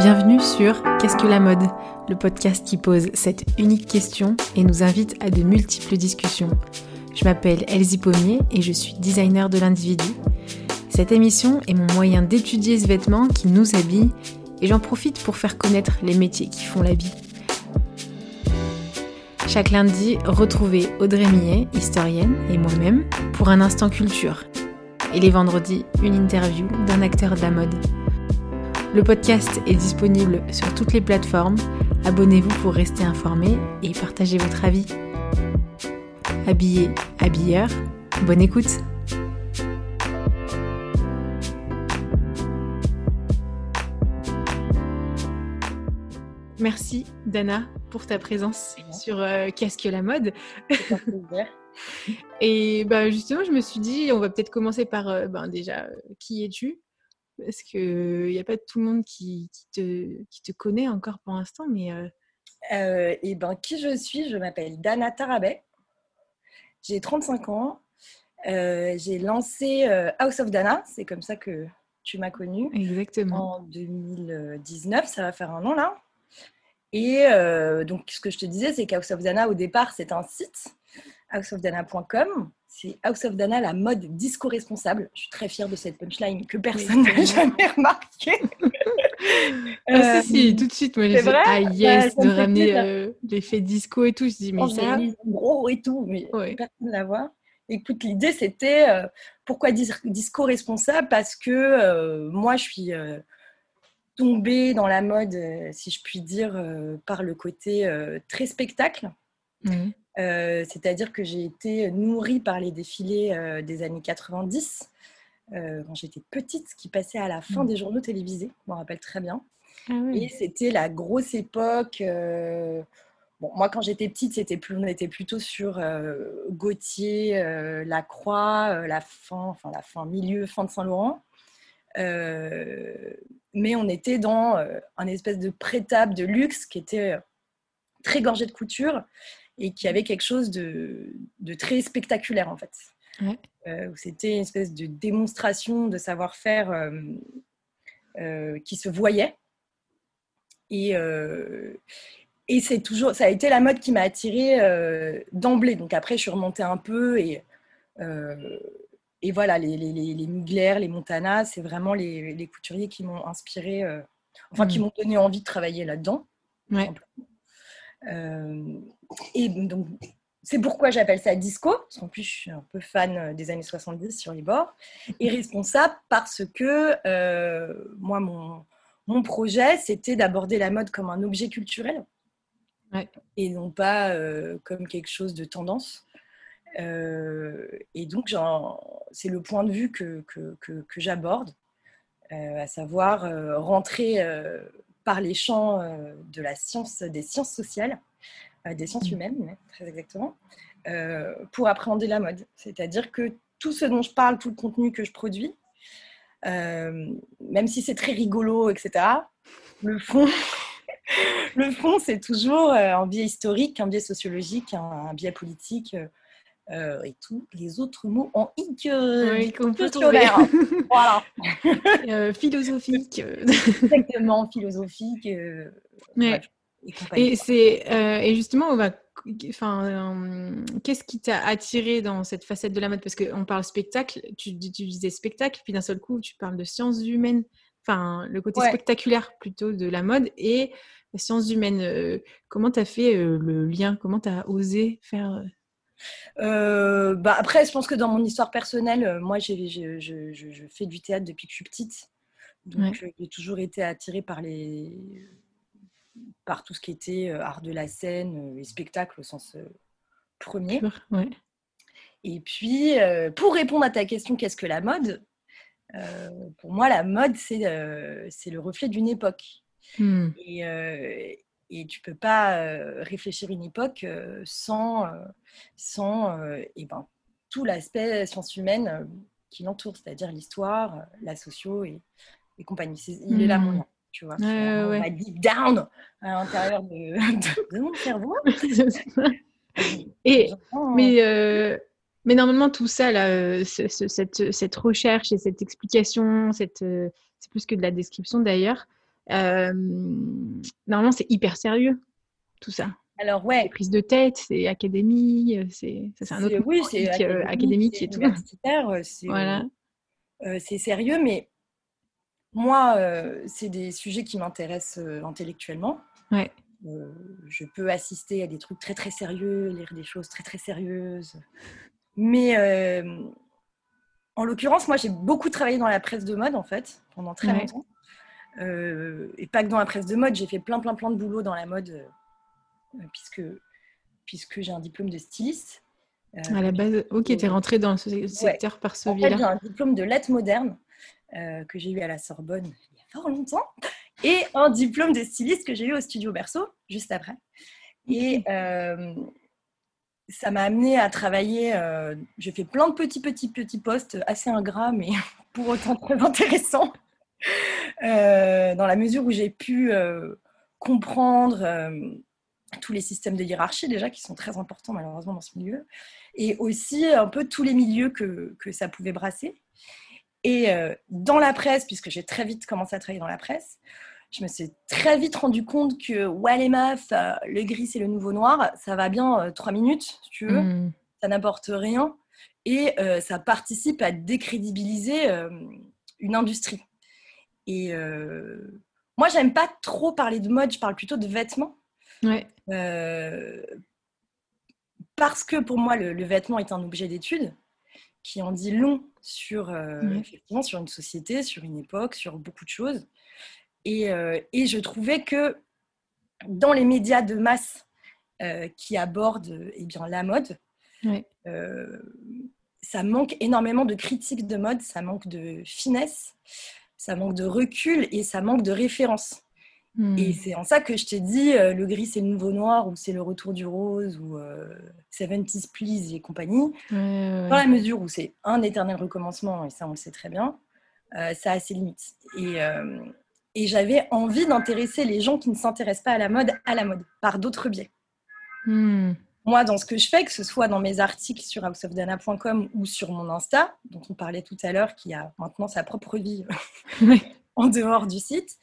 Bienvenue sur Qu'est-ce que la mode? Le podcast qui pose cette unique question et nous invite à de multiples discussions. Je m'appelle Elsie Pommier et je suis designer de l'individu. Cette émission est mon moyen d'étudier ce vêtement qui nous habille et j'en profite pour faire connaître les métiers qui font la vie. Chaque lundi, retrouvez Audrey Millet, historienne, et moi-même pour un instant culture. Et les vendredis, une interview d'un acteur de la mode. Le podcast est disponible sur toutes les plateformes. Abonnez-vous pour rester informé et partager votre avis. Habillé, habilleur, bonne écoute. Merci Dana pour ta présence sur euh, Qu'est-ce que la mode. Et bah, justement, je me suis dit, on va peut-être commencer par euh, ben, déjà, euh, qui es-tu? Parce qu'il n'y a pas tout le monde qui, te, qui te connaît encore pour l'instant, mais... et ben, qui je suis? Je m'appelle Dana Tarabet. J'ai 35 ans. j'ai lancé House of Dana, c'est comme ça que tu m'as connue. Exactement. En 2019, ça va faire un an là. Et euh, donc, ce que je te disais, c'est qu'House of Dana, au départ, c'est un site, houseofdana.com. C'est House of Dana, la mode disco-responsable. Je suis très fière de cette punchline que personne n'a jamais remarquée. ah, si, si, tout de suite, moi, j'ai dit, ah yes, de ramener euh, l'effet disco et tout. Je dis, mais ça. gros et tout, mais personne ne la voit. Écoute, l'idée, c'était euh, pourquoi disco responsable Parce que moi, je suis tombée dans la mode, euh, si je puis dire, euh, par le côté euh, très spectacle. Mmh. C'est-à-dire que j'ai été nourrie par les défilés des années 90, quand j'étais petite, qui passaient à la fin mmh. des journaux télévisés, je m'en rappelle très bien. Ah Et c'était la grosse époque. Bon, moi, quand j'étais petite, c'était plus, on était plutôt sur Gauthier, Lacroix, la fin, enfin la fin, milieu, fin de Saint-Laurent mais on était dans euh, un espèce de prétable de luxe qui était euh, très gorgé de couture et qui avait quelque chose de, très spectaculaire en fait. Euh, c'était une espèce de démonstration de savoir-faire qui se voyait. Et, et c'est toujours, ça a été la mode qui m'a attirée d'emblée. Donc après, je suis remontée un peu et et voilà, les, les, les, Mugler, les Montana, c'est vraiment les, couturiers qui m'ont inspiré, euh, enfin qui hmm. m'ont donné envie de travailler là-dedans. Euh, et donc, c'est pourquoi j'appelle ça disco, parce qu'en plus, je suis un peu fan euh, des années 70 sur les bords, et responsable parce que moi, mon, mon projet, c'était d'aborder la mode comme un objet culturel et non pas comme quelque chose de tendance. Euh, et donc, c'est le point de vue que, que, que, j'aborde, euh, à savoir euh, rentrer par les champs de la science, des sciences sociales, des sciences mmh. humaines, très exactement, pour appréhender la mode. C'est-à-dire que tout ce dont je parle, tout le contenu que je produis, même si c'est très rigolo, etc., le fond, le fond, c'est toujours un biais historique, un biais sociologique, un biais politique, euh, et tous les autres mots en ic oui, qu'on peut voilà. Euh, philosophique. Exactement, philosophique. Euh, et, c'est et justement, va, enfin, qu'est-ce qui t'a attiré dans cette facette de la mode? Parce qu'on parle spectacle, tu, tu, disais spectacle, puis d'un seul coup, tu parles de sciences humaines, enfin, le côté spectaculaire plutôt de la mode et les sciences humaines. comment tu as fait le lien? Comment tu as osé faire euh, bah après, je pense que dans mon histoire personnelle, euh, moi, j'ai, je, je, fais du théâtre depuis que je suis petite. Donc, euh, j'ai toujours été attirée par, les, par tout ce qui était art de la scène et spectacle au sens premier. Et puis, pour répondre à ta question, qu'est-ce que la mode Pour moi, la mode, c'est, c'est le reflet d'une époque. Hmm. Et, et tu peux pas euh, réfléchir une époque euh, sans, euh, sans et ben, tout l'aspect sciences humaines qui l'entoure, c'est-à-dire l'histoire, la socio et, et compagnie. il est là mon mmh. nom, tu vois. Ouais, deep down à l'intérieur de, mon cerveau. et, mais, mais normalement, tout ça, là, cette, cette, recherche et cette explication, c'est plus que de la description d'ailleurs, normalement, c'est hyper sérieux, tout ça. Alors, ouais. Prise de tête, c'est académie, c'est un autre oui, c'est académique et tout. Voilà. c'est sérieux, mais moi, c'est des sujets qui m'intéressent intellectuellement. Ouais. je peux assister à des trucs très très sérieux, lire des choses très très sérieuses. Mais en l'occurrence, moi, j'ai beaucoup travaillé dans la presse de mode, en fait, pendant très longtemps. Euh, et pas que dans la presse de mode, j'ai fait plein, plein, plein de boulot dans la mode, euh, puisque, puisque j'ai un diplôme de styliste. Euh, à la base, ok, tu es rentrée dans ce secteur par ce biais-là. j'ai un diplôme de lettres modernes que j'ai eu à la Sorbonne il y a fort longtemps, et un diplôme de styliste que j'ai eu au Studio Berceau, juste après. Et ça m'a amené à travailler. Euh, j'ai fait plein de petits, petits, petits postes assez ingrats, mais pour autant très intéressants, euh, dans la mesure où j'ai pu euh, comprendre tous les systèmes de hiérarchie, déjà, qui sont très importants malheureusement dans ce milieu, et aussi un peu tous les milieux que, que ça pouvait brasser. Et dans la presse, puisque j'ai très vite commencé à travailler dans la presse, je me suis très vite rendu compte que ouais les euh, le gris c'est le nouveau noir, ça va bien euh, trois minutes si tu veux, mm. ça n'apporte rien et euh, ça participe à décrédibiliser une industrie. Et moi j'aime pas trop parler de mode, je parle plutôt de vêtements. Ouais. parce que pour moi le, vêtement est un objet d'étude qui en dit long sur, effectivement, sur une société, sur une époque, sur beaucoup de choses. Euh, et, je trouvais que dans les médias de masse euh, qui abordent eh bien, la mode, euh, ça manque énormément de critiques de mode, ça manque de finesse, ça manque de recul et ça manque de référence. Hmm. Et c'est en ça que je t'ai dit, le gris c'est le nouveau noir ou c'est le retour du rose ou 70s Please et compagnie. Dans la mesure où c'est un éternel recommencement, et ça on le sait très bien, ça a ses limites. Et, et j'avais envie d'intéresser les gens qui ne s'intéressent pas à la mode à la mode, par d'autres biais. Hmm. Moi, dans ce que je fais, que ce soit dans mes articles sur houseofdana.com ou sur mon Insta, dont on parlait tout à l'heure, qui a maintenant sa propre vie en dehors du site,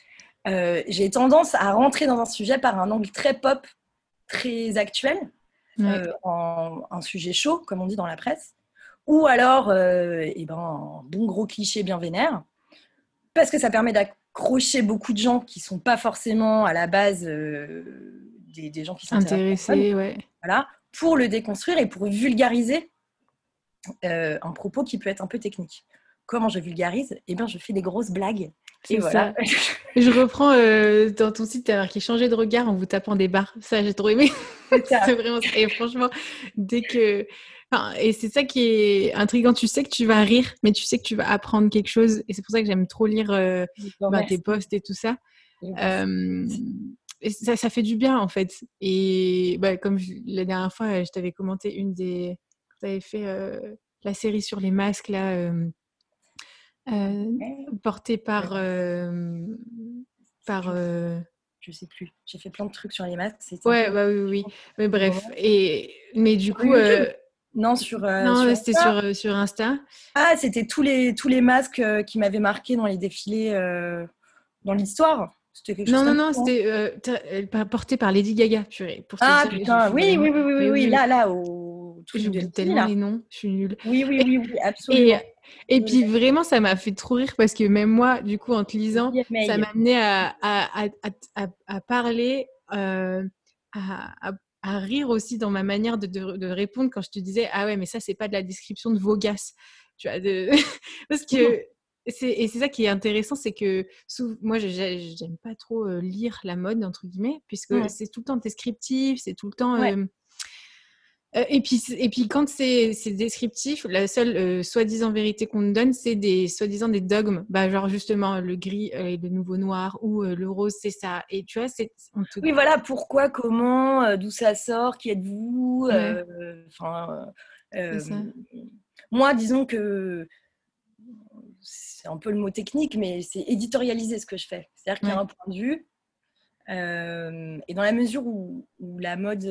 euh, j'ai tendance à rentrer dans un sujet par un angle très pop, très actuel, euh, en, un sujet chaud, comme on dit dans la presse, ou alors euh, eh ben, un bon gros cliché bien vénère, parce que ça permet accrocher beaucoup de gens qui sont pas forcément à la base euh, des, gens qui sont intéressés, ouais. voilà, pour le déconstruire et pour vulgariser euh, un propos qui peut être un peu technique. Comment je vulgarise? Eh bien, je fais des grosses blagues. Et voilà. je reprends euh, dans ton site, tu as marqué changer de regard en vous tapant des barres. Ça, j'ai trop aimé. c'est vraiment Et franchement, dès que et c'est ça qui est intriguant. Tu sais que tu vas rire, mais tu sais que tu vas apprendre quelque chose. Et c'est pour ça que j'aime trop lire euh, bah, tes posts et tout ça. Euh, et ça, ça, fait du bien, en fait. Et bah, comme la dernière fois, je t'avais commenté une des. Tu avais fait euh, la série sur les masques, là, portée par. par je sais plus. J'ai fait plein de trucs sur les masques. Ouais, bah oui, oui. Mais bref. Et, mais du coup, non, sur. Euh, non, c'était sur, euh, sur, Insta. Ah, c'était tous les, tous les masques euh, qui m'avaient marqué dans les défilés dans l'histoire. Non, non, non, c'était porté par Lady Gaga, Pour ah, putain, oui, oui, oui, oui, oui, là, là, au J'oublie tellement les noms, je suis nulle. Oui, oui, oui, oui absolument. Et, puis vraiment, ça m'a fait trop rire parce que même moi, du coup, en te lisant, ça m'a amené à, à, à, à, parler, à, à rire aussi dans ma manière de, de, répondre quand je te disais ah ouais mais ça c'est pas de la description de Vogas tu vois de... parce que et c'est ça qui est intéressant c'est que moi j'aime pas trop euh, lire la mode entre guillemets puisque c'est tout le temps descriptif c'est tout le temps euh, euh, et, puis, et puis, quand c'est descriptif, la seule euh, soi-disant vérité qu'on nous donne, c'est des soi-disant des dogmes. Bah, genre, justement, le gris est le nouveau noir ou euh, le rose, c'est ça. Et tu vois, c'est. Oui, voilà, pourquoi, comment, d'où ça sort, qui êtes-vous Enfin. moi, disons que c'est un peu le mot technique, mais c'est éditorialiser ce que je fais. C'est-à-dire qu'il y a un point de vue. et dans la mesure où, où la mode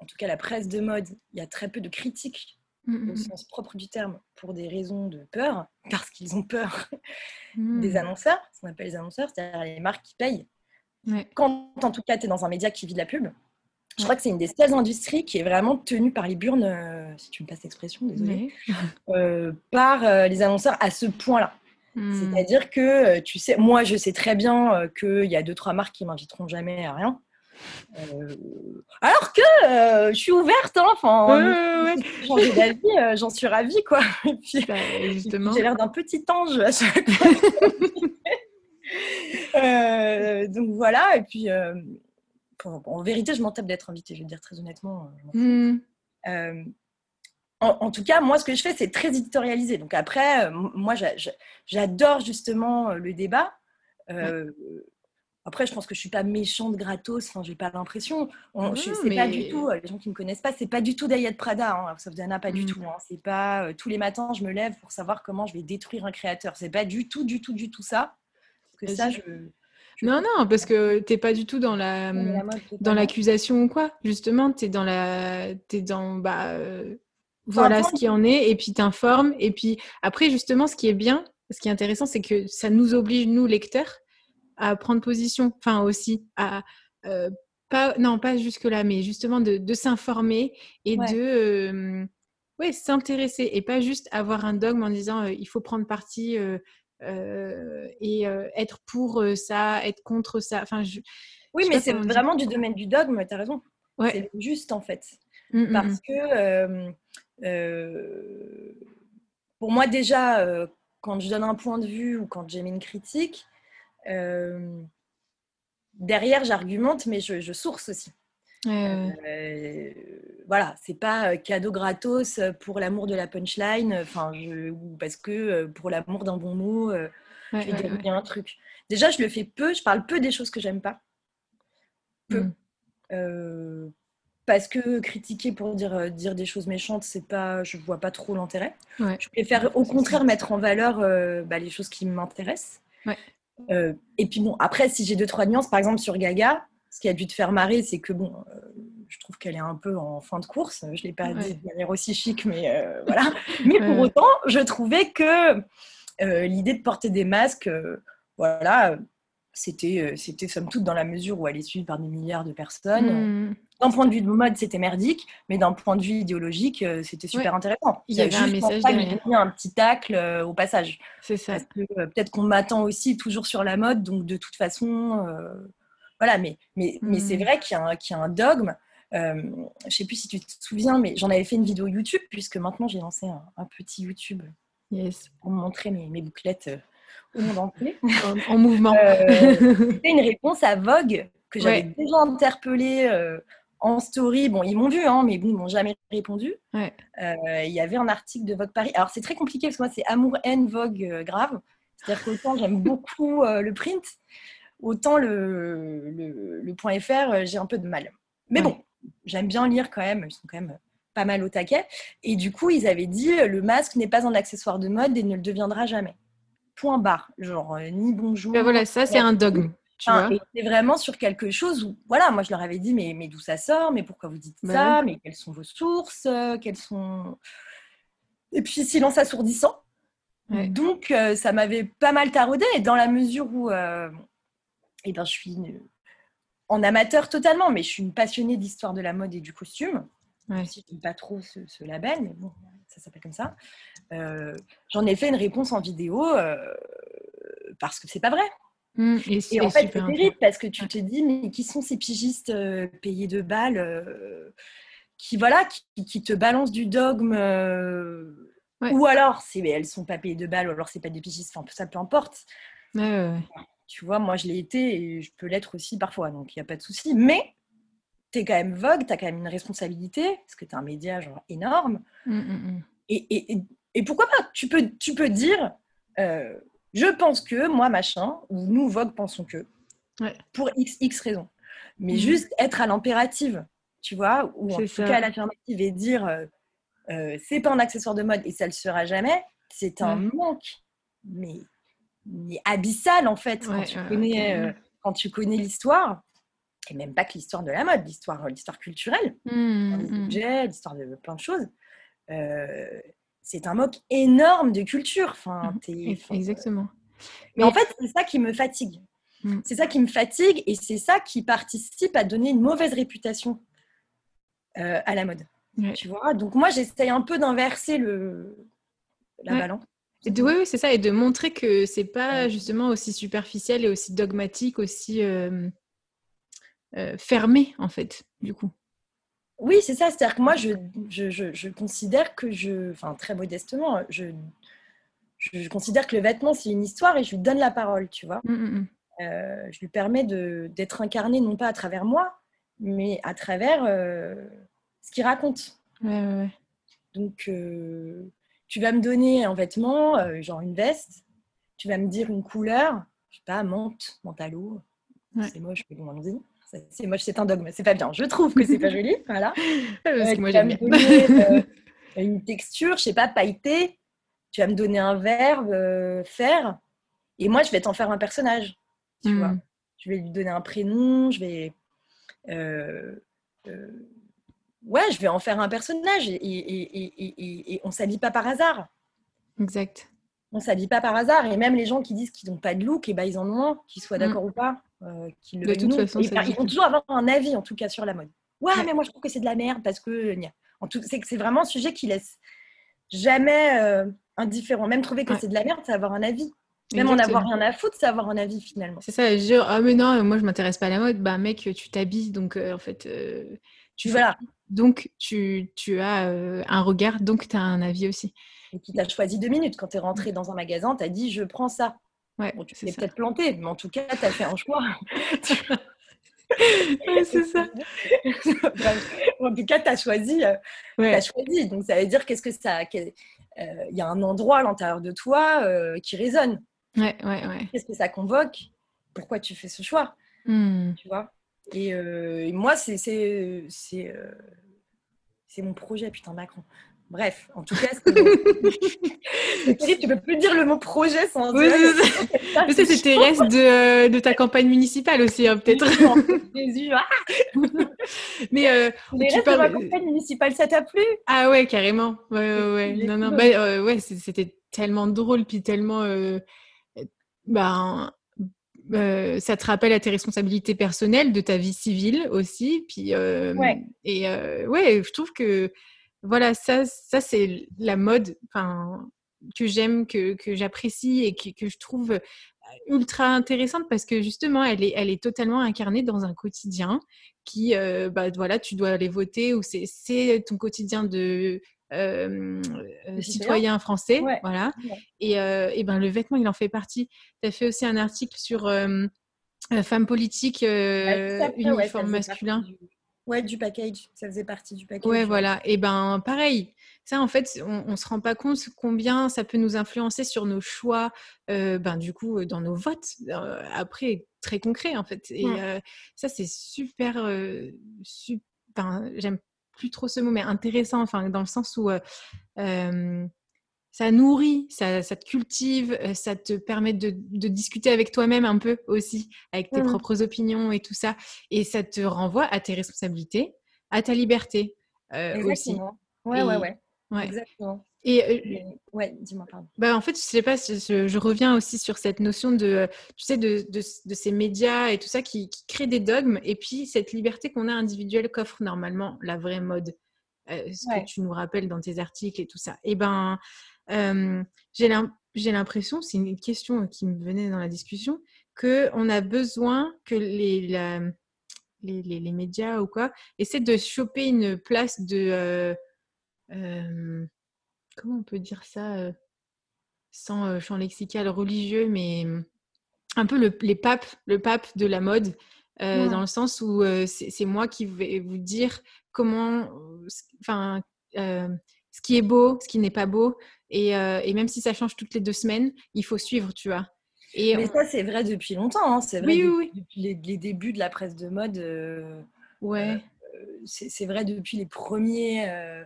en tout cas la presse de mode, il y a très peu de critiques mm, mm, au mm. sens propre du terme pour des raisons de peur, parce qu'ils ont peur des annonceurs, qu'on appelle les annonceurs, c'est-à-dire les marques qui payent. Quand en tout cas tu es dans un média qui vit de la pub, je crois que c'est une des seules industries qui est vraiment tenue par les burnes, euh, si tu me passes l'expression, désolé, euh, par euh, les annonceurs à ce point-là. Hmm. C'est-à-dire que tu sais, moi je sais très bien qu'il y a deux trois marques qui m'inviteront jamais à rien. alors que je suis ouverte, hein, enfin, changer d'avis, j'en suis ravie quoi. Et puis, bah, j'ai l'air d'un petit ange à chaque fois. donc voilà, et puis en vérité, je m'en tape d'être invitée, je vais dire très honnêtement. Euh, hmm. euh, en, tout cas, moi, ce que je fais, c'est très éditorialisé. Donc après, euh, moi, j'adore justement le débat. Après, je pense que je suis pas méchante gratos. Enfin, j'ai pas l'impression. On, c'est pas du tout. Les gens qui me connaissent pas, c'est pas du tout d'Ayat Prada. Hein, sauf Diana, pas du hmm. tout. Hein. c'est pas tous les matins, je me lève pour savoir comment je vais détruire un créateur. C'est pas du tout, du tout, du tout ça. que ça, je, non, non, parce que tu n'es pas du tout dans la dans l'accusation ou quoi. Justement, tu es dans la es dans bah euh, voilà ce qui en est et puis t'informes. Et puis après justement ce qui est bien, ce qui est intéressant c'est que ça nous oblige nous lecteurs à prendre position, enfin aussi à euh, pas non pas jusque là mais justement de, de s'informer et de euh, ouais, s'intéresser et pas juste avoir un dogme en disant il faut prendre parti euh, et euh, être pour euh, ça, être contre ça. Enfin, je, oui, mais c'est vraiment du domaine du dogme, tu as raison. C'est juste en fait. Mmh, mmh, Parce mmh. que pour moi, déjà, quand je donne un point de vue ou quand j'émets une critique, derrière, j'argumente, mais je, je, source aussi. Euh, voilà, c'est pas euh, cadeau gratos euh, pour l'amour de la punchline, enfin, ou parce que pour l'amour d'un bon mot, je vais dire un truc. Déjà, je le fais peu, je parle peu des choses que j'aime pas. Peu. Mmh. parce que critiquer pour dire, dire des choses méchantes, c'est pas, je vois pas trop l'intérêt. Je préfère au contraire mettre en valeur bah, les choses qui m'intéressent. et puis bon, après, si j'ai deux, trois nuances, par exemple sur Gaga, ce qui a dû te faire marrer, c'est que bon, euh, je trouve qu'elle est un peu en fin de course. Je ne l'ai pas dit de manière aussi chic, mais euh, voilà. Mais pour autant, je trouvais que euh, l'idée de porter des masques, voilà, c'était, c'était somme toute dans la mesure où elle est suivie par des milliards de personnes. Hmm. D'un point de vue de mode, c'était merdique, mais d'un point de vue idéologique, c'était super intéressant. Il y avait un message un petit tacle au passage. C'est ça. peut-être qu'on m'attend aussi toujours sur la mode, donc de toute façon voilà, mais, mais, mais c'est hmm. vrai qu'il y, y, a un dogme. Euh, je ne sais plus si tu te souviens, mais j'en avais fait une vidéo YouTube, puisque maintenant j'ai lancé un, petit YouTube yes. pour montrer mes, mes bouclettes euh, au monde entier. en, mouvement. Euh, c'était une réponse à Vogue que j'avais déjà interpellée en story. Bon, ils m'ont vu, hein, mais bon, ils m'ont jamais répondu. Il y avait un article de Vogue Paris. Alors, c'est très compliqué parce que moi, c'est amour-haine Vogue grave. C'est-à-dire qu'autant j'aime beaucoup le print, autant le, le, point .fr, euh, j'ai un peu de mal. Mais bon, j'aime bien lire quand même, ils sont quand même pas mal au taquet. Et du coup, ils avaient dit le masque n'est pas un accessoire de mode et ne le deviendra jamais. Point barre. Genre, euh, ni bonjour. Ben voilà, ça, c'est un dogme. c'est vraiment sur quelque chose où, voilà, moi je leur avais dit, mais, mais d'où ça sort, mais pourquoi vous dites bah ça, mais quelles sont vos sources, euh, quelles sont? Et puis silence assourdissant. Donc ça m'avait pas mal taraudé, dans la mesure où eh ben, je suis en amateur totalement, mais je suis une passionnée d'histoire de la mode et du costume. Ouais. Si je pas trop ce, label, mais bon, ça s'appelle comme ça. Euh, j'en ai fait une réponse en vidéo euh, parce que c'est pas vrai. Mmh, et, en fait, c'est terrible parce que tu te dis, mais qui sont ces pigistes euh, payés de balles qui, voilà, qui, te balancent du dogme Ou alors, elles sont pas payées de balles, ou alors c'est pas des pigistes, enfin, ça peu importe. Ouais, tu vois, moi, je l'ai été et je peux l'être aussi parfois, donc il n'y a pas de souci. Mais tu es quand même Vogue, tu as quand même une responsabilité, parce que tu es un média genre énorme. Mmh, mmh, mmh. Et, et, et, pourquoi pas? Tu peux, tu peux dire, euh, je pense que, moi, machin, ou nous, Vogue, pensons que, pour x, x raisons. Mais juste être à l'impérative, tu vois, ou en tout cas à l'affirmative et dire, euh, euh, c'est pas un accessoire de mode et ça le sera jamais, c'est un manque. Mais abyssal en fait quand, tu connais, euh, quand tu connais l'histoire et même pas que l'histoire de la mode, l'histoire, l'histoire culturelle, mmh, mmh. l'histoire de plein de choses. Euh, c'est un moque énorme de culture. Enfin, mmh. Exactement. Mais en fait, c'est ça qui me fatigue. C'est ça qui me fatigue et c'est ça qui participe à donner une mauvaise réputation euh, à la mode. Tu vois? Donc moi, j'essaye un peu d'inverser le la balance. Oui, c'est ça, et de montrer que c'est pas justement aussi superficiel et aussi dogmatique, aussi euh, euh, fermé en fait, du coup. Oui, c'est ça. C'est-à-dire que moi, je, je, je, considère que je, enfin très modestement, je, je, considère que le vêtement c'est une histoire et je lui donne la parole, tu vois. Mmh, mmh, mmh. Euh, je lui permets d'être incarné non pas à travers moi, mais à travers ce qu'il raconte. Donc, euh, tu vas me donner un vêtement, genre une veste, tu vas me dire une couleur, je sais pas, menthe, mentalo, c'est moche, mais bon. C'est moche, c'est un dogme, c'est pas bien. Je trouve que c'est pas joli, voilà. Parce que moi j'aime bien. une texture, je sais pas, pailleté. Tu vas me donner un verbe, faire, et moi je vais t'en faire un personnage. Tu vois hmm. Je vais lui donner un prénom, je vais. Euh, euh, ouais, je vais en faire un personnage et, et, et, on s'habille pas par hasard. Exact. On s'habille pas par hasard et même les gens qui disent qu'ils n'ont pas de look, et eh ben, ils en ont un, qu'ils soient hmm. d'accord ou pas. Euh, le de toute façon, ils vont toujours avoir un avis en tout cas sur la mode. Ouais, mais moi je trouve que c'est de la merde parce que en tout, c'est, c'est vraiment un sujet qui laisse jamais euh, indifférent. Même trouver que c'est de la merde, c'est avoir un avis. Même en avoir rien à foutre, c'est avoir un avis finalement. C'est ça, je ah mais non, moi je m'intéresse pas à la mode. Bah mec, tu t'habilles, donc euh, en fait, euh, tu voilà. Donc tu, tu as euh, un regard, donc tu as un avis aussi. Et qui t'a choisi deux minutes. Quand tu es rentré dans un magasin, tu as dit je prends ça. Ouais, tu t'es peut-être planté, mais en tout cas, tu as fait un choix. c'est ça. en tout cas, tu as choisi, as choisi. Donc ça veut dire qu'est-ce que ça. Il y a un endroit à l'intérieur de toi qui résonne. Ouais, ouais, ouais. Qu'est-ce que ça convoque? Pourquoi tu fais ce choix? Hmm. Tu vois? Et, euh, moi, c'est c'est euh, c'est mon projet, putain, Macron. Bref, en tout cas, c'est tu peux plus dire le mot projet sans oui. C'est c'était reste de, de, ta campagne municipale aussi, hein, peut-être. Jésus, ah Mais euh, les restes de ma campagne municipale, ça t'a plu? Ah ouais, carrément. Ouais, ouais, ouais. Non, non, bah, euh, ouais, c'était tellement drôle, puis tellement ben, euh, ça te rappelle à tes responsabilités personnelles, de ta vie civile aussi. Puis, euh, Et euh, ouais, je trouve que voilà, ça, ça c'est la mode que j'aime, que, que j'apprécie et que, que, je trouve ultra intéressante parce que justement, elle est, elle est totalement incarnée dans un quotidien qui, bah, voilà, tu dois aller voter ou c'est ton quotidien de euh, citoyen français. Voilà. Et, et, ben, le vêtement, il en fait partie. Tu as fait aussi un article sur femmes politiques, uniforme masculin. Du... Ouais, du package. Ça faisait partie du package. Ouais, voilà. Et ben, pareil. Ça, en fait, on ne se rend pas compte combien ça peut nous influencer sur nos choix, ben, du coup, dans nos votes. après, très concret, en fait. Et ça, c'est super, super j'aime plus trop ce mot, mais intéressant, enfin, dans le sens où euh, euh, ça nourrit, ça, te cultive, euh, ça te permet de, discuter avec toi-même un peu aussi, avec tes mmh. propres opinions et tout ça. Et ça te renvoie à tes responsabilités, à ta liberté aussi. Ouais, ouais, ouais, ouais. Exactement. Et euh, ouais, dis-moi, pardon. Bah, en fait, je sais pas, je, je, reviens aussi sur cette notion de, tu sais, de, de, de ces médias et tout ça qui, qui, créent des dogmes, et puis cette liberté qu'on a individuelle qu'offre normalement la vraie mode, euh, ce que tu nous rappelles dans tes articles et tout ça. Et ben, euh, j'ai l'impression, c'est une question qui me venait dans la discussion, que on a besoin que les, la, les, les, les, médias ou quoi essaient de choper une place de comment on peut dire ça sans champ lexical religieux, mais mmh, un peu le, les papes, le pape de la mode, dans le sens où c'est moi qui vais vous dire comment, enfin, ce qui est beau, ce qui n'est pas beau, et, et, même si ça change toutes les deux semaines, il faut suivre, tu vois. Et mais ça, c'est vrai depuis longtemps, hein, c'est vrai depuis, les, les, débuts de la presse de mode. ouais. c'est vrai depuis les premiers euh,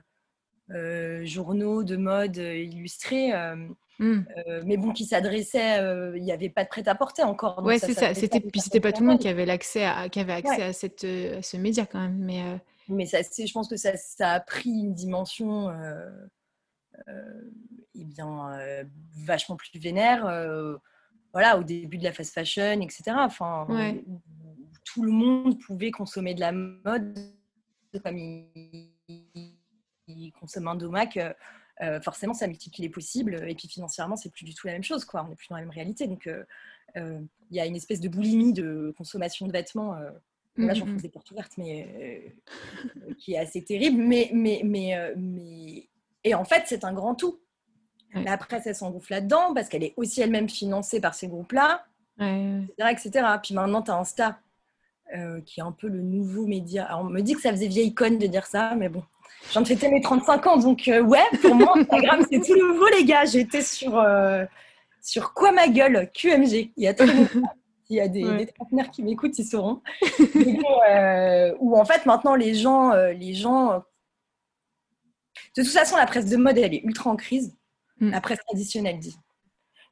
journaux de mode euh, illustrés. Euh, mmh. mais bon, qui s'adressaient, il n'y avait pas de prêt-à-porter encore. ouais, c'est ça. C'était, puis c'était pas tout le monde qui avait l'accès à, qui avait accès à, cette, ce média quand même. Mais, mais ça, je pense que ça, ça, a pris une dimension eh bien, vachement plus vénère voilà, au début de la fast fashion, etc. Enfin, tout le monde pouvait consommer de la mode comme il, consomme un domac. Euh, forcément, ça multiplie les possibles. Et puis financièrement, c'est plus du tout la même chose. Quoi. On n'est plus dans la même réalité. Donc, euh, euh, il y a une espèce de boulimie de consommation de vêtements. là, j'en fais des portes ouvertes, mais qui est assez terrible. Mais, mais, mais, mais... Et en fait, c'est un grand tout. La presse, elle s'engouffre là-dedans parce qu'elle est aussi elle-même financée par ces groupes-là, etc., etc. Puis maintenant, tu as Insta, qui est un peu le nouveau média. Alors, on me dit que ça faisait vieille conne de dire ça, mais bon, je viens de fêter mes 35 ans, donc euh, ouais, pour moi, Instagram, c'est tout nouveau, les gars. J'étais sur, euh, sur quoi ma gueule? QMG. Il y a très Il y a des, ouais. trentenaires qui m'écoutent, ils sauront. euh, où en fait, maintenant, les gens, les gens. De toute façon, la presse de mode, elle est ultra en crise. Mm. La presse traditionnelle dit.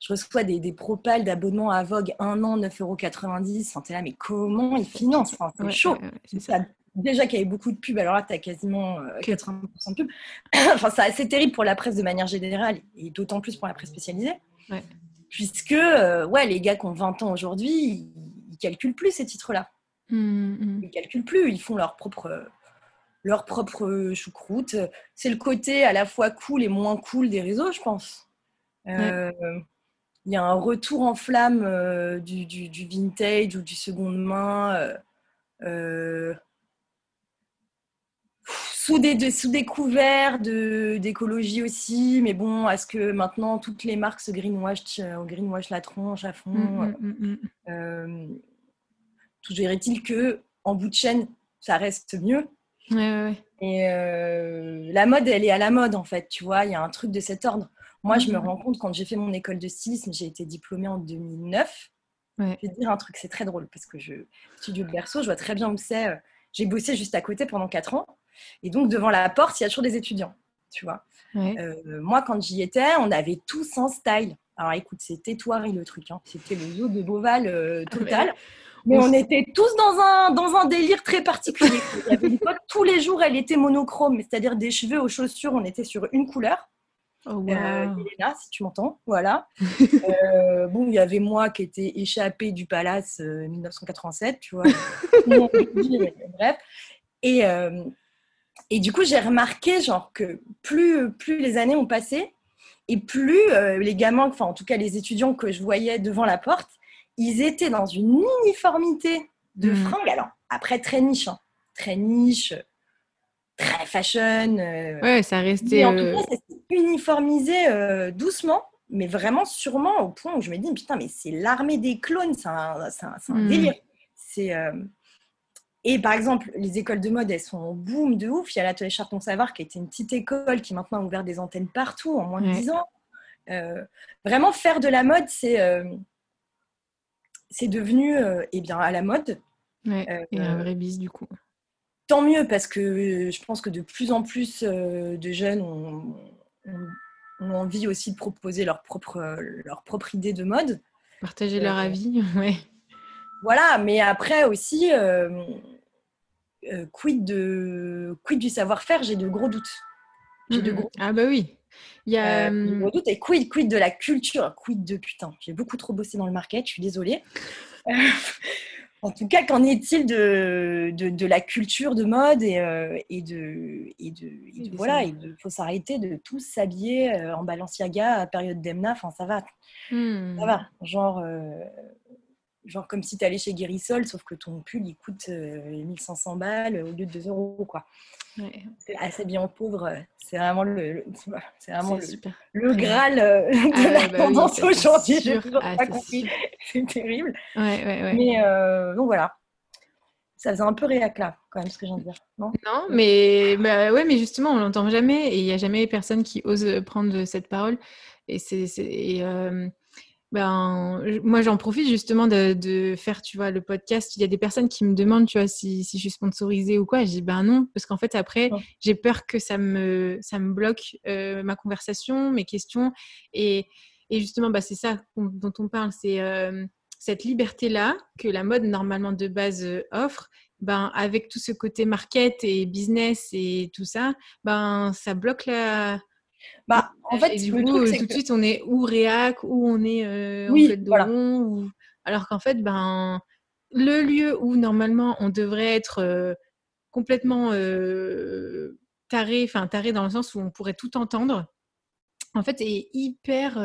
Je reçois des, des propales d'abonnement à Vogue un an, 9,90 euros. Enfin, t'es là, mais comment ils financent? Enfin, C'est chaud. ça déjà qu'il y avait beaucoup de pubs, alors là, tu as quasiment 80% euh, de pubs. enfin, c'est assez terrible pour la presse de manière générale et d'autant plus pour la presse spécialisée. Puisque, euh, ouais, les gars qui ont 20 ans aujourd'hui, ils, calculent plus ces titres-là. Mmh. Ils calculent plus, ils font leur propre, leur propre choucroute. C'est le côté à la fois cool et moins cool des réseaux, je pense. Euh, il y a un retour en flamme du, du, du, vintage ou du seconde main sous des, sous des couverts d'écologie aussi, mais bon, est-ce que maintenant toutes les marques se greenwash, euh, greenwash la tronche à fond mm, mm, mm, euh, est-il que en bout de chaîne, ça reste mieux. Et euh, la mode, elle est à la mode en fait, tu vois, il y a un truc de cet ordre. Moi, je me rends compte quand j'ai fait mon école de stylisme, j'ai été diplômée en 2009. Je vais te dire un truc, c'est très drôle parce que je studio de berceau, je vois très bien où c'est. J'ai bossé juste à côté pendant 4 ans. Et donc, devant la porte, il y a toujours des étudiants, tu vois. Euh, moi, quand j'y étais, on avait tous un style. Alors, écoute, c'était toiré le truc. Hein. C'était le zoo de Beauval euh, ah, total. Mais on était tous dans un, dans un délire très particulier. Il y avait une pote, tous les jours, elle était monochrome, c'est-à-dire des cheveux aux chaussures, on était sur une couleur. Oh, wow. euh, si tu m'entends, voilà. Euh, bon, il y avait moi qui étais échappée du palace 1987, tu vois. Bref. Et, et du coup, j'ai remarqué genre que plus, plus les années ont passé et plus euh, les gamins, enfin en tout cas les étudiants que je voyais devant la porte, ils étaient dans une uniformité de mmh. fringues. Alors après très niche, hein. très niche, très fashion. Euh, ouais, ça restait. en tout euh, cas, ça uniformisé doucement, mais vraiment sûrement au point où je me dis putain, mais c'est l'armée des clones, c'est un, un, mmh. délire. C'est et par exemple, les écoles de mode, elles sont en boom de ouf. Il y a l'atelier Charton Savoir qui a été une petite école qui maintenant a ouvert des antennes partout en moins de 10 ans. Euh, vraiment, faire de la mode, c'est euh, c'est devenu euh, eh bien, à la mode. Ouais, et un vrai bis du coup. Tant mieux parce que je pense que de plus en plus de jeunes ont, ont, envie aussi de proposer leur propre, leur propre idée de mode. Partager leur avis, ouais. Voilà, mais après aussi, euh, quid, de, quid du savoir-faire, j'ai de gros doutes. J'ai de gros Ah bah oui. Il y a... Euh, de gros doutes. Et quid, quid de la culture, quid de putain. J'ai beaucoup trop bossé dans le market, je suis désolée. en tout cas, qu'en est-il de, de, la culture de mode et, euh, et de, et de, voilà, il faut s'arrêter de tous s'habiller en Balenciaga à période d'Emna. Enfin, ça va, hmm. ça va. Genre, genre comme si tu allais chez Guérissol, sauf que ton pull il coûte 1500 euh, balles au lieu de 2 euros. Quoi. Ouais. Assez bien pauvre, euh, c'est vraiment le, c'est vraiment le, le, Graal euh, de ah la bah tendance aujourd'hui. Ah, c'est terrible. Mais donc voilà. Ça faisait un peu réac là, quand même, ce que j'ai envie de dire. Non, non mais, bah, ouais, mais justement, on l'entend jamais et il n'y a jamais personne qui ose prendre cette parole. Et c'est. Ben, moi, j'en profite justement de, faire, tu vois, le podcast. Il y a des personnes qui me demandent, tu vois, si, si je suis sponsorisée ou quoi. Je dis, ben non, parce qu'en fait, après, j'ai peur que ça me, ça me bloque euh, ma conversation, mes questions. Et, et justement, bah, c'est ça dont on parle. C'est euh, cette liberté-là que la mode, normalement, de base, euh, offre. Ben, avec tout ce côté market et business et tout ça, ben, ça bloque la, Bah, en fait, du coup, tout de suite, on est ou réac, ou on est en fait de ou... alors qu'en fait, ben, le lieu où normalement on devrait être complètement taré, enfin taré dans le sens où on pourrait tout entendre, en fait, est hyper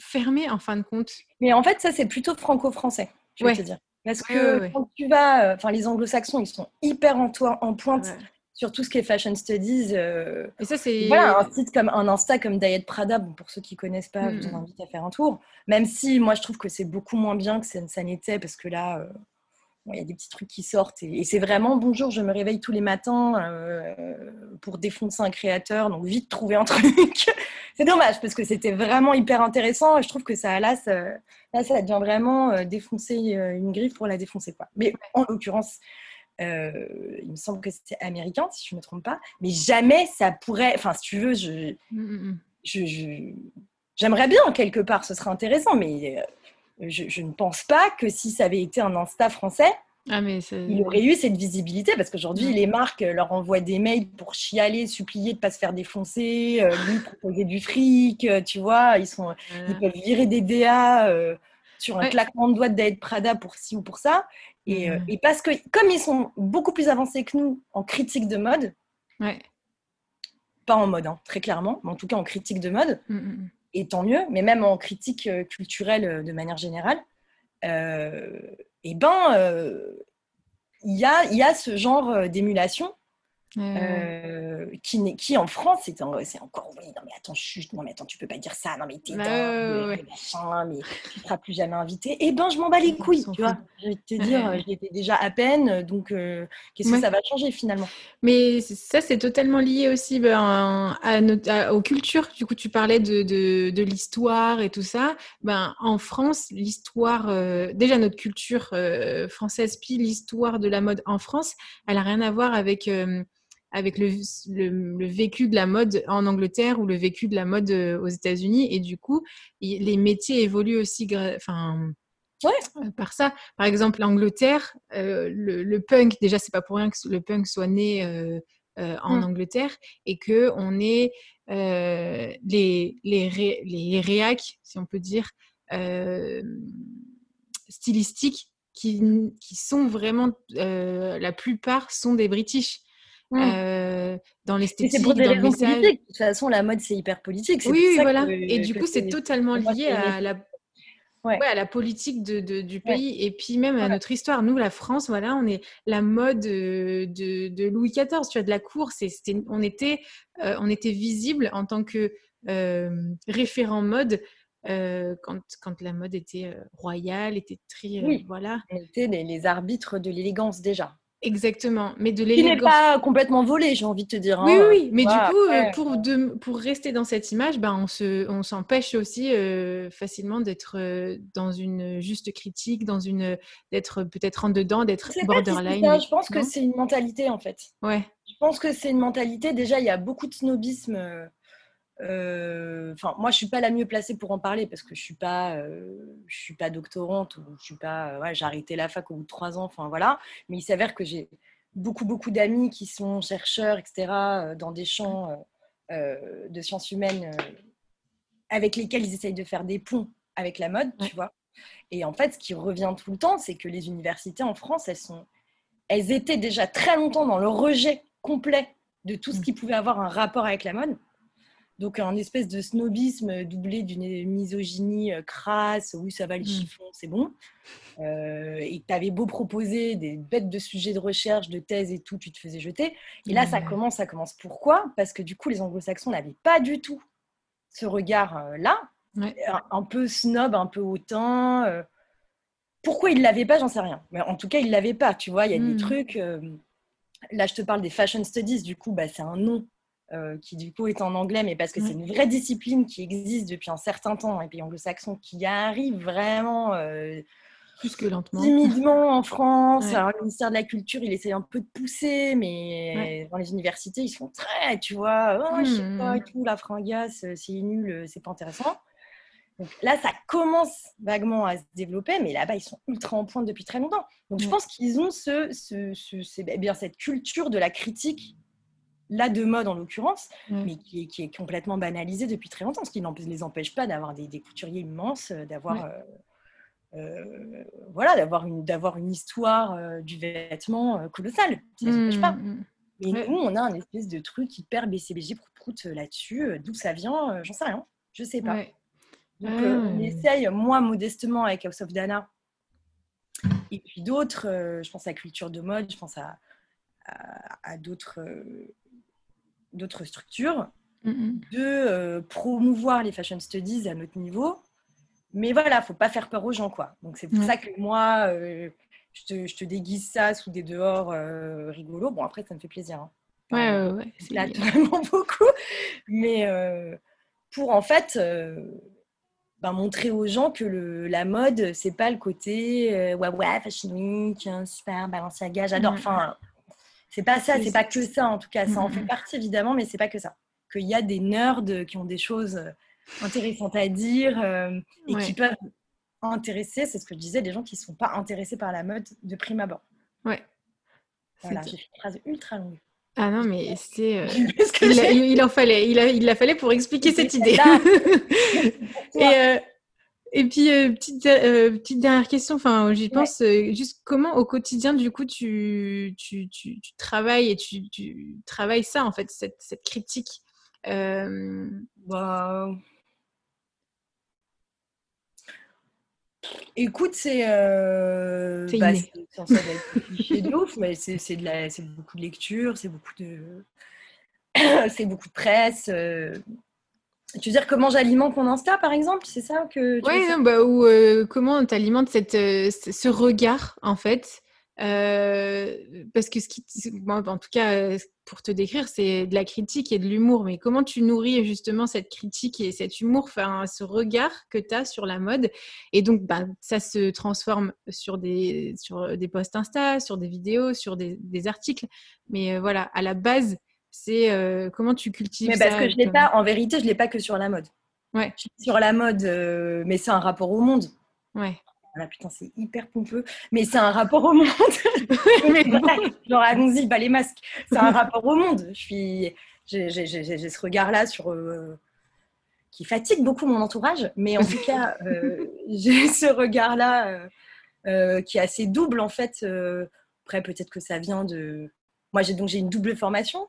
fermé en fin de compte. Mais en fait, ça, c'est plutôt franco-français, je vais te dire. Parce que quand tu vas, enfin, les anglo-saxons, ils sont hyper en, en pointe sur tout ce qui est fashion studies. Euh, et ça, c'est. Voilà, un site comme un Insta comme Diet Prada, pour ceux qui connaissent pas, je vous invite à faire un tour. Même si moi, je trouve que c'est beaucoup moins bien que ça, n'était, parce que là, euh, il y a des petits trucs qui sortent. Et, c'est vraiment bonjour, je me réveille tous les matins euh, pour défoncer un créateur, donc vite trouver un truc. c'est dommage, parce que c'était vraiment hyper intéressant. Et je trouve que ça, là, ça, là, ça devient vraiment défoncer une griffe pour la défoncer. Quoi. Mais en l'occurrence, euh, il me semble que c'était américain, si je ne me trompe pas. Mais jamais ça pourrait. Enfin, si tu veux, je, mm, mm, mm. j'aimerais bien quelque part, ce serait intéressant, mais euh, je, ne pense pas que si ça avait été un Insta français, ah, mais il aurait eu cette visibilité parce qu'aujourd'hui, les marques leur envoient des mails pour chialer, supplier de ne pas se faire défoncer, euh, lui proposer du fric, tu vois, ils, sont, ils peuvent virer des DA sur un claquement de doigts d'être Prada pour ci ou pour ça. Euh, et, parce que, comme ils sont beaucoup plus avancés que nous en critique de mode, pas en mode, hein, très clairement, mais en tout cas en critique de mode, mm, mm, mm. et tant mieux, mais même en critique euh, culturelle euh, de manière générale, et ben, il y, a, y a ce genre d'émulation euh, qui, qui en France, c'est encore oui, non mais attends, chut, non mais attends, tu peux pas dire ça, non mais t'es dans machin, mais tu seras plus jamais invité. Et eh ben, je m'en bats les couilles, tu vois. Je vais te dire, j'étais déjà à peine, donc euh, qu'est-ce que ça va changer finalement? Mais ça, c'est totalement lié aussi ben, à notre, aux cultures. Du coup, tu parlais de, de, de l'histoire et tout ça. Ben, en France, l'histoire, déjà notre culture française, puis l'histoire de la mode en France, elle a rien à voir avec avec le, le, vécu de la mode en Angleterre ou le vécu de la mode euh, aux États-Unis. Et du coup, les métiers évoluent aussi enfin, euh, par ça. Par exemple, l'Angleterre, euh, le, punk, déjà, c'est pas pour rien que le punk soit né en mmh. Angleterre et que on est les, les, les réacs, si on peut dire, stylistiques qui, qui, sont vraiment, la plupart sont des British. Mmh. Euh, dans l'esthétique, c'est pour des raisons politiques. De toute façon, la mode, c'est hyper politique. Oui, voilà. et du coup, c'est totalement lié à la, ouais. à la politique de, du pays et puis même à notre histoire. Nous, la France, voilà, on est la mode euh, de, de Louis XIV, tu vois, de la cour. C'était, on, était, euh, on était visible en tant que référent mode. quand, quand, la mode était royale, était très. oui. voilà. On était les, les arbitres de l'élégance déjà. Exactement, mais de l'élégance. Qui n'est pas complètement volé, j'ai envie de te dire. Oui, hein. oui, mais du coup, euh, pour, de, pour rester dans cette image, ben, on, se, on s'empêche aussi euh, facilement d'être euh, dans une juste critique, dans une d'être peut-être en dedans, d'être borderline. je pense que c'est une mentalité en fait. Ouais. Je pense que c'est une mentalité. Déjà, il y a beaucoup de snobisme euh, enfin, moi, je suis pas la mieux placée pour en parler parce que je suis pas, euh, je suis pas doctorante ou je suis pas, ouais, j'ai arrêté la fac au bout de trois ans. Enfin voilà. Mais il s'avère que j'ai beaucoup beaucoup d'amis qui sont chercheurs, etc. Euh, dans des champs de sciences humaines avec lesquels ils essayent de faire des ponts avec la mode, tu vois. Et en fait, ce qui revient tout le temps, c'est que les universités en France, elles sont, elles étaient déjà très longtemps dans le rejet complet de tout ce mmh. qui pouvait avoir un rapport avec la mode. Donc, un espèce de snobisme doublé d'une misogynie euh, crasse, oui, ça va le mmh. chiffon, c'est bon. Euh, et tu avais beau proposer des bêtes de sujets de recherche, de thèse et tout, tu te faisais jeter. Et là, ça commence, ça commence. Pourquoi? Parce que du coup, les anglo-saxons n'avaient pas du tout ce regard-là, un, peu snob, un peu hautain. Euh. Pourquoi ils ne l'avaient pas, j'en sais rien. Mais en tout cas, ils ne l'avaient pas, tu vois, il y a des mmh. trucs... là, je te parle des fashion studies, du coup, bah, c'est un nom euh, qui du coup est en anglais, mais parce que c'est une vraie discipline qui existe depuis un certain temps dans les pays anglo-saxons, qui arrive vraiment euh, plus que lentement. timidement en France. Alors, le ministère de la Culture, il essaie un peu de pousser, mais dans les universités, ils sont très, tu vois, oh, je sais mmh, pas, mmh. tout, la fringasse, euh, c'est nul, c'est pas intéressant. Donc là, ça commence vaguement à se développer, mais là-bas, ils sont ultra en pointe depuis très longtemps. Donc je pense qu'ils ont ce, ce, ce, bien, cette culture de la critique la de mode en l'occurrence, mais qui est, qui est, complètement banalisée depuis très longtemps, ce qui ne les empêche pas d'avoir des, des, couturiers immenses, d'avoir euh, voilà, d'avoir une, d'avoir une histoire euh, du vêtement euh, colossale. Ça ne pas. Mmh, mmh. Mais nous, on a un espèce de truc hyper BCBG prout là-dessus. D'où ça vient, j'en sais rien. Je sais pas. Donc, on essaye, moi, modestement, avec House of Dana, et puis d'autres, je pense à Culture de mode, je pense à, à, d'autres, d'autres structures, mmh, de promouvoir les fashion studies à notre niveau mais voilà, faut pas faire peur aux gens, quoi. Donc c'est pour ça que moi, euh, je, te, je, te, déguise ça sous des dehors euh, rigolos. Bon, après, ça me fait plaisir. Hein. Ouais, ouais, ouais. vraiment beaucoup. Mais euh, pour en fait ben, montrer aux gens que le, la mode, c'est pas le côté ouais, ouais, Fashion Week, hein, super, Balenciaga, j'adore. Enfin, c'est pas ça, c'est pas que ça en tout cas. Ça en fait partie évidemment, mais c'est pas que ça. Qu'il y a des nerds qui ont des choses intéressantes à dire euh, et qui peuvent intéresser, c'est ce que je disais, des gens qui ne sont pas intéressés par la mode de prime abord. Ouais. Voilà, j'ai fait une phrase ultra longue. Ah non, mais c'est. Euh, il, en fallait. Il, a, il la fallait pour expliquer cette idée. et, euh, et puis, petite, petite dernière question, enfin, j'y pense, juste comment au quotidien, du coup, tu, tu, tu, tu travailles et tu, tu, travailles ça, en fait, cette, cette critique bah, Écoute, c'est. Euh, bah, cliché de ouf, mais c'est beaucoup de lecture, c'est beaucoup de. c'est beaucoup de presse. Tu veux dire comment j'alimente mon Insta, par exemple C'est ça que. Oui, bah, ou euh, comment tu alimentes cette, euh, ce regard, en fait euh, parce que ce qui, en tout cas, pour te décrire, c'est de la critique et de l'humour. Mais comment tu nourris justement cette critique et cet humour, enfin, ce regard que tu as sur la mode? Et donc, bah, ça se transforme sur des, sur des posts Insta, sur des vidéos, sur des, articles. Mais euh, voilà, à la base, c'est comment tu cultives mais parce que je l'ai pas, en vérité, je l'ai pas que sur la mode. Ouais. Sur la mode, mais c'est un rapport au monde. Ouais. Ah, putain, c'est hyper pompeux, mais c'est un rapport au monde. mais genre, allons-y, bah, les masques. C'est un rapport au monde. Je suis, j'ai, ce regard-là sur euh, qui fatigue beaucoup mon entourage, mais en tout cas, euh, j'ai ce regard-là euh, qui est assez double en fait. après, peut-être que ça vient de. Moi, j'ai donc j'ai une double formation.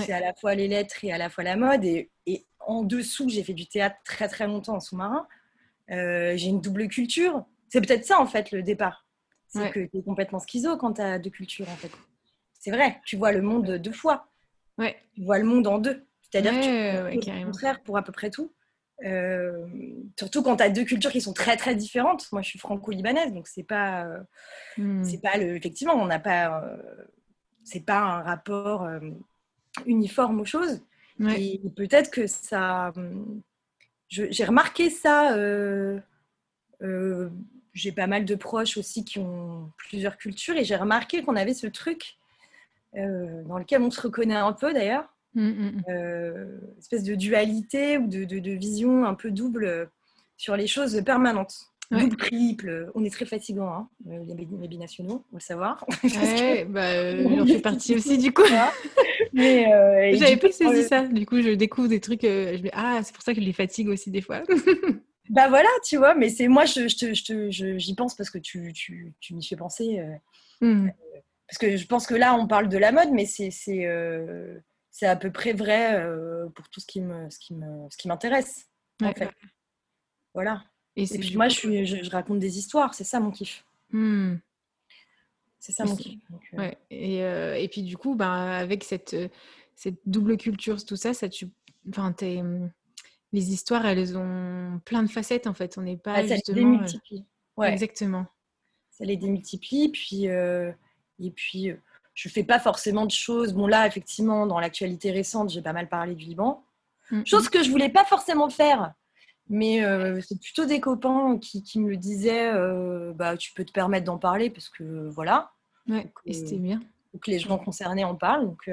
C'est à la fois les lettres et à la fois la mode. Et, et en dessous, j'ai fait du théâtre très très longtemps en sous-marin. j'ai une double culture. C'est peut-être ça, en fait, le départ. C'est que tu es complètement schizo quand tu as deux cultures, en fait. C'est vrai, tu vois le monde deux fois. Ouais. Tu vois le monde en deux. C'est-à-dire que tu es contraire pour à peu près tout. Euh, surtout quand tu as deux cultures qui sont très très différentes. Moi, je suis franco-libanaise, donc c'est pas, euh, hmm. c'est pas le. Effectivement, on n'a pas, euh, c'est pas un rapport uniforme aux choses. Et peut-être que ça, j'ai remarqué ça j'ai pas mal de proches aussi qui ont plusieurs cultures et j'ai remarqué qu'on avait ce truc euh, dans lequel on se reconnaît un peu d'ailleurs, mmh, mmh. Euh, espèce de dualité ou de, de, vision un peu double sur les choses permanentes. Double, triple, on est très fatigant, hein, euh, les, binationaux, on le savoir. Ouais, bah, j'en fais partie aussi du coup. Mais J'avais pas saisi ça, du coup je découvre des trucs, je me... ah c'est pour ça que je les fatigue aussi des fois. Bah voilà, tu vois, mais c'est moi, je, je, je, j'y pense parce que tu, tu, tu m'y fais penser. Euh, hmm. euh, parce que je pense que là, on parle de la mode, mais c'est, c'est, euh, c'est à peu près vrai pour tout ce qui, me, ce qui, me, ce qui m'intéresse. En fait. Voilà. Et, puis moi, je, suis, je, raconte des histoires, c'est ça mon kiff. Hmm. C'est ça mon kiff. ouais. et, et, puis du coup, bah, avec cette, cette double culture, tout ça, ça tu. Enfin, t'es les histoires, elles ont plein de facettes en fait. On n'est pas ah, ça justement. Les euh, démultiplie. Ouais. Exactement. Ça les démultiplie. Puis, euh, et puis, euh, je fais pas forcément de choses. Bon, là, effectivement, dans l'actualité récente, j'ai pas mal parlé du Liban. Mm, chose que je voulais pas forcément faire. Mais c'est plutôt des copains qui, qui me le disaient bah, tu peux te permettre d'en parler parce que voilà. Ouais, et c'était bien. que les gens concernés en parlent. Donc,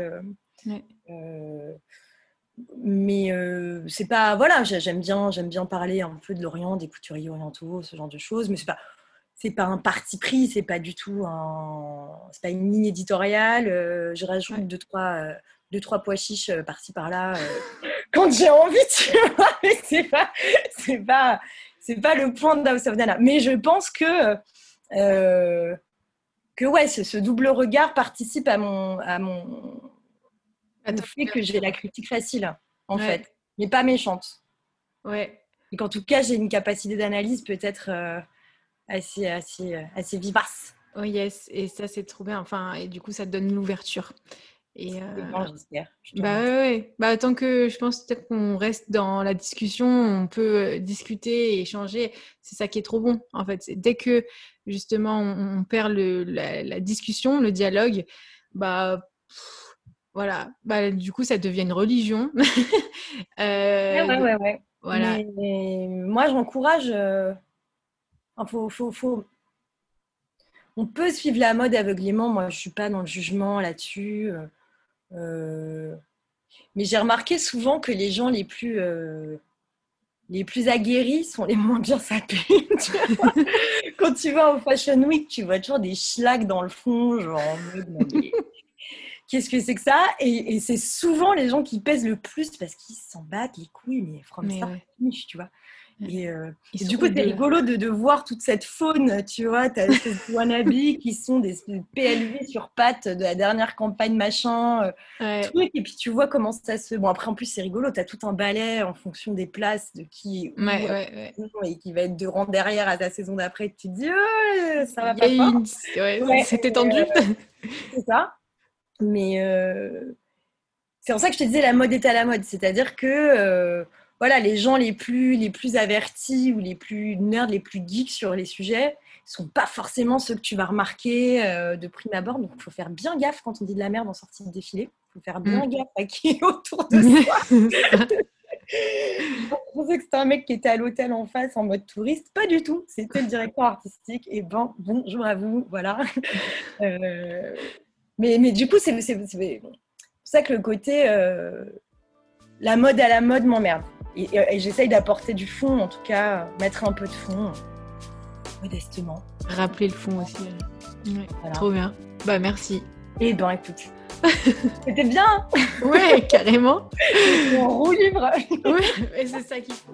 mais euh, c'est pas voilà j'aime bien j'aime bien parler un peu de l'Orient des couturiers orientaux ce genre de choses mais c'est pas c'est pas un parti pris c'est pas du tout un c'est pas une ligne éditoriale euh, je rajoute deux trois euh, deux, trois pois chiches par-ci par-là quand j'ai envie, tu vois. Mais c'est pas, c'est pas, c'est pas le point de House of. Mais je pense que, que ouais, ce, double regard participe à mon, à mon, fait que j'ai la critique facile, en fait, mais pas méchante. Ouais. Et qu'en tout cas, j'ai une capacité d'analyse peut-être assez, assez, assez vivace. Oh yes, et ça c'est trop bien. Enfin, et du coup, ça te donne l'ouverture. Et euh, bah ouais, bah tant que je pense peut-être qu'on reste dans la discussion, on peut discuter et échanger. C'est ça qui est trop bon en fait. Dès que justement on, perd le, la, discussion, le dialogue, bah voilà, bah du coup ça devient une religion. euh, ouais, ouais, ouais, Voilà. Mais, moi j'encourage. Euh... faut, faut, faut, on peut suivre la mode aveuglément. Moi, je suis pas dans le jugement là-dessus. Euh, mais j'ai remarqué souvent que les gens les plus euh, les plus aguerris sont les moins bien sapés. Quand tu vas au Fashion Week, tu vois toujours des schlags dans le fond, genre qu'est-ce que c'est que ça? Et, c'est souvent les gens qui pèsent le plus parce qu'ils s'en battent les couilles, mais from mais tu vois. Et, euh, du coup, c'est rigolo de, de, voir toute cette faune, tu vois. Tu as ces wannabes qui sont des PLV sur pattes de la dernière campagne, machin, euh, truc. Et puis tu vois comment ça se. Bon, après, en plus, c'est rigolo. Tu as tout un balai en fonction des places, de qui ouais, et qui va être de rang derrière à ta saison d'après. Tu te dis, oh, ça va pas. Une... C'était tendu. Euh, c'est ça. Mais c'est en ça que je te disais, la mode est à la mode. C'est-à-dire que voilà, les gens les plus, les plus avertis ou les plus nerds, les plus geeks sur les sujets, sont pas forcément ceux que tu vas remarquer euh, de prime abord. Donc, il faut faire bien gaffe quand on dit de la merde en sortie de défilé. Il faut faire bien mm. gaffe à qui est autour de soi. je pensais que c'était un mec qui était à l'hôtel en face en mode touriste. Pas du tout. C'était le directeur artistique. Et bon, bonjour à vous. Voilà. Euh, mais, mais du coup, c'est pour ça que le côté euh, la mode à la mode m'emmerde. Et, j'essaye d'apporter du fond, en tout cas, mettre un peu de fond, modestement. Rappeler le fond aussi. Trop bien. Bah merci. Et eh ben écoute, c'était bien. ouais, carrément. On roue libre. ouais, et c'est ça qu'il faut.